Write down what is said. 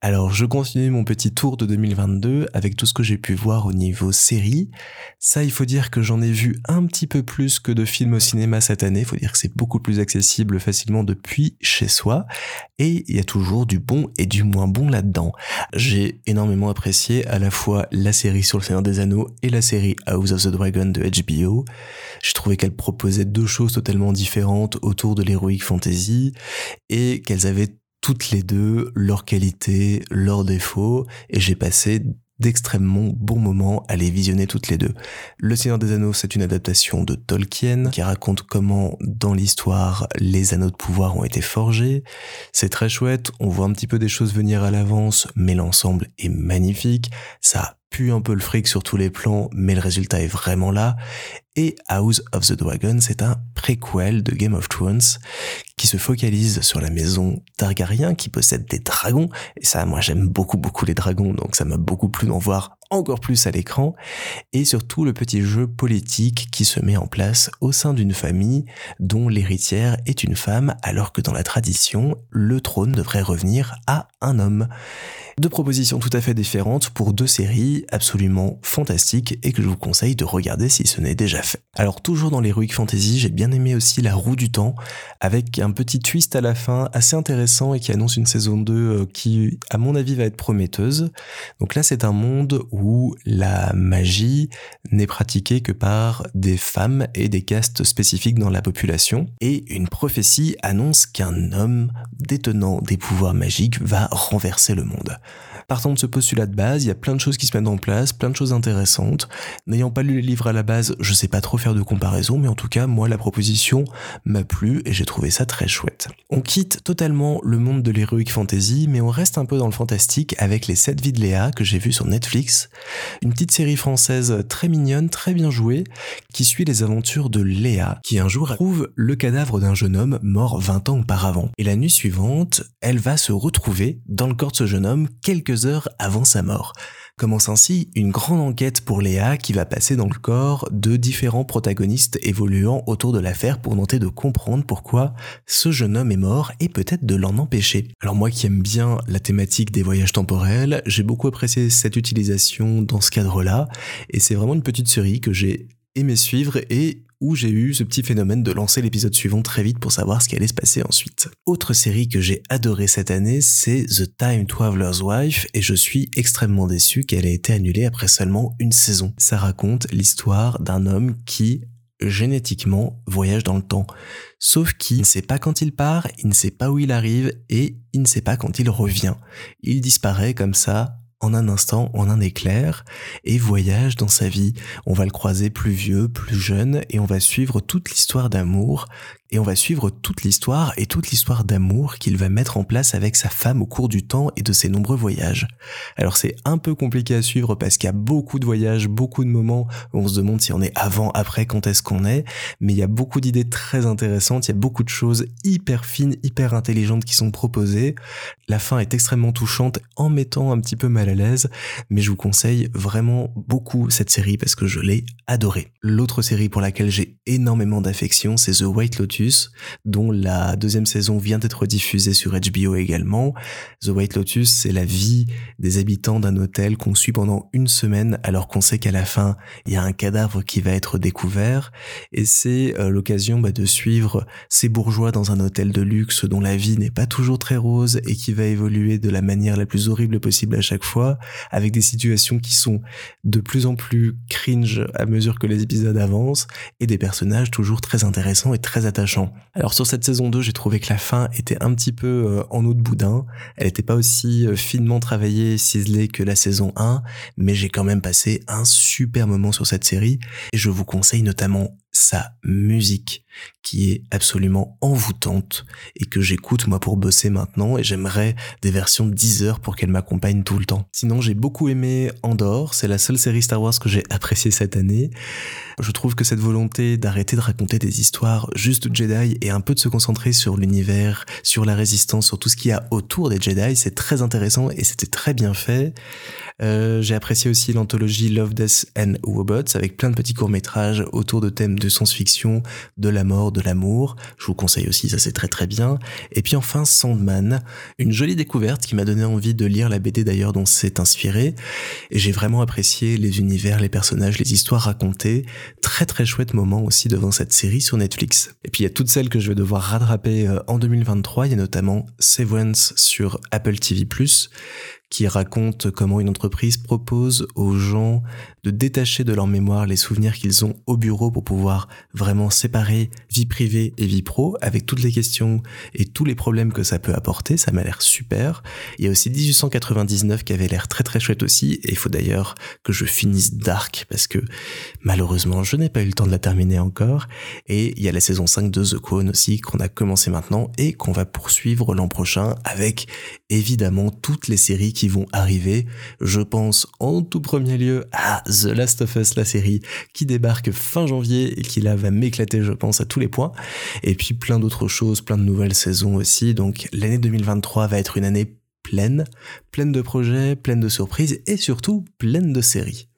alors, je continue mon petit tour de 2022 avec tout ce que j'ai pu voir au niveau série. Ça, il faut dire que j'en ai vu un petit peu plus que de films au cinéma cette année. Il faut dire que c'est beaucoup plus accessible facilement depuis chez soi. Et il y a toujours du bon et du moins bon là-dedans. J'ai énormément apprécié à la fois la série sur le Seigneur des Anneaux et la série House of the Dragon de HBO. J'ai trouvé qu'elles proposaient deux choses totalement différentes autour de l'heroic fantasy et qu'elles avaient toutes les deux leurs qualités, leurs défauts, et j'ai passé d'extrêmement bons moments à les visionner toutes les deux. Le Seigneur des Anneaux, c'est une adaptation de Tolkien qui raconte comment dans l'histoire les anneaux de pouvoir ont été forgés. C'est très chouette, on voit un petit peu des choses venir à l'avance, mais l'ensemble est magnifique. Ça pue un peu le fric sur tous les plans, mais le résultat est vraiment là. Et House of the Dragon, c'est un préquel de Game of Thrones qui se focalise sur la maison Targaryen qui possède des dragons. Et ça, moi j'aime beaucoup beaucoup les dragons, donc ça m'a beaucoup plu d'en voir encore plus à l'écran. Et surtout le petit jeu politique qui se met en place au sein d'une famille dont l'héritière est une femme alors que dans la tradition, le trône devrait revenir à un homme. Deux propositions tout à fait différentes pour deux séries absolument fantastiques et que je vous conseille de regarder si ce n'est déjà fait. Alors toujours dans l'Heroic Fantasy, j'ai bien aimé aussi La Roue du Temps avec un petit twist à la fin assez intéressant et qui annonce une saison 2 euh, qui à mon avis va être prometteuse. Donc là c'est un monde où la magie n'est pratiquée que par des femmes et des castes spécifiques dans la population et une prophétie annonce qu'un homme détenant des pouvoirs magiques va renverser le monde. Partant de ce postulat de base, il y a plein de choses qui se mettent en place, plein de choses intéressantes. N'ayant pas lu les livres à la base, je sais pas trop faire de comparaison, mais en tout cas, moi, la proposition m'a plu et j'ai trouvé ça très chouette. On quitte totalement le monde de l'heroic fantasy, mais on reste un peu dans le fantastique avec les 7 vies de Léa que j'ai vu sur Netflix. Une petite série française très mignonne, très bien jouée, qui suit les aventures de Léa, qui un jour trouve le cadavre d'un jeune homme mort 20 ans auparavant. Et la nuit suivante, elle va se retrouver dans le corps de ce jeune homme quelques heures avant sa mort. Commence ainsi une grande enquête pour Léa qui va passer dans le corps de différents protagonistes évoluant autour de l'affaire pour tenter de comprendre pourquoi ce jeune homme est mort et peut-être de l'en empêcher. Alors moi qui aime bien la thématique des voyages temporels, j'ai beaucoup apprécié cette utilisation dans ce cadre-là et c'est vraiment une petite série que j'ai aimé suivre et où j'ai eu ce petit phénomène de lancer l'épisode suivant très vite pour savoir ce qui allait se passer ensuite. Autre série que j'ai adorée cette année, c'est The Time Traveler's Wife et je suis extrêmement déçu qu'elle ait été annulée après seulement une saison. Ça raconte l'histoire d'un homme qui génétiquement voyage dans le temps. Sauf qu'il ne sait pas quand il part, il ne sait pas où il arrive et il ne sait pas quand il revient. Il disparaît comme ça en un instant, en un éclair, et voyage dans sa vie. On va le croiser plus vieux, plus jeune, et on va suivre toute l'histoire d'amour et on va suivre toute l'histoire et toute l'histoire d'amour qu'il va mettre en place avec sa femme au cours du temps et de ses nombreux voyages. Alors c'est un peu compliqué à suivre parce qu'il y a beaucoup de voyages, beaucoup de moments où on se demande si on est avant, après, quand est-ce qu'on est, mais il y a beaucoup d'idées très intéressantes, il y a beaucoup de choses hyper fines, hyper intelligentes qui sont proposées. La fin est extrêmement touchante en mettant un petit peu mal à l'aise, mais je vous conseille vraiment beaucoup cette série parce que je l'ai adorée. L'autre série pour laquelle j'ai énormément d'affection, c'est The White Lotus dont la deuxième saison vient d'être diffusée sur HBO également. The White Lotus, c'est la vie des habitants d'un hôtel qu'on suit pendant une semaine alors qu'on sait qu'à la fin, il y a un cadavre qui va être découvert. Et c'est euh, l'occasion bah, de suivre ces bourgeois dans un hôtel de luxe dont la vie n'est pas toujours très rose et qui va évoluer de la manière la plus horrible possible à chaque fois, avec des situations qui sont de plus en plus cringe à mesure que les épisodes avancent et des personnages toujours très intéressants et très attachants alors sur cette saison 2, j'ai trouvé que la fin était un petit peu euh, en eau de boudin. Elle n'était pas aussi euh, finement travaillée, ciselée que la saison 1, mais j'ai quand même passé un super moment sur cette série et je vous conseille notamment sa musique qui est absolument envoûtante et que j'écoute moi pour bosser maintenant et j'aimerais des versions de 10 heures pour qu'elle m'accompagne tout le temps. Sinon j'ai beaucoup aimé Andor, c'est la seule série Star Wars que j'ai appréciée cette année. Je trouve que cette volonté d'arrêter de raconter des histoires juste de Jedi et un peu de se concentrer sur l'univers, sur la résistance, sur tout ce qu'il y a autour des Jedi, c'est très intéressant et c'était très bien fait. Euh, j'ai apprécié aussi l'anthologie Love, Death and Robots avec plein de petits courts-métrages autour de thèmes de science-fiction, de la mort, de l'amour. Je vous conseille aussi, ça c'est très très bien. Et puis enfin Sandman, une jolie découverte qui m'a donné envie de lire la BD d'ailleurs dont c'est inspiré. Et j'ai vraiment apprécié les univers, les personnages, les histoires racontées. Très très chouette moment aussi devant cette série sur Netflix. Et puis il y a toutes celles que je vais devoir rattraper euh, en 2023. Il y a notamment Severance sur Apple TV+, qui raconte comment une entreprise propose aux gens de détacher de leur mémoire les souvenirs qu'ils ont au bureau pour pouvoir vraiment séparer vie privée et vie pro avec toutes les questions et tous les problèmes que ça peut apporter. Ça m'a l'air super. Il y a aussi 1899 qui avait l'air très très chouette aussi et il faut d'ailleurs que je finisse Dark parce que malheureusement je n'ai pas eu le temps de la terminer encore. Et il y a la saison 5 de The Crown aussi qu'on a commencé maintenant et qu'on va poursuivre l'an prochain avec évidemment toutes les séries qui vont arriver. Je pense en tout premier lieu à The Last of Us, la série qui débarque fin janvier et qui là va m'éclater, je pense, à tous les points. Et puis plein d'autres choses, plein de nouvelles saisons aussi. Donc l'année 2023 va être une année pleine, pleine de projets, pleine de surprises et surtout pleine de séries.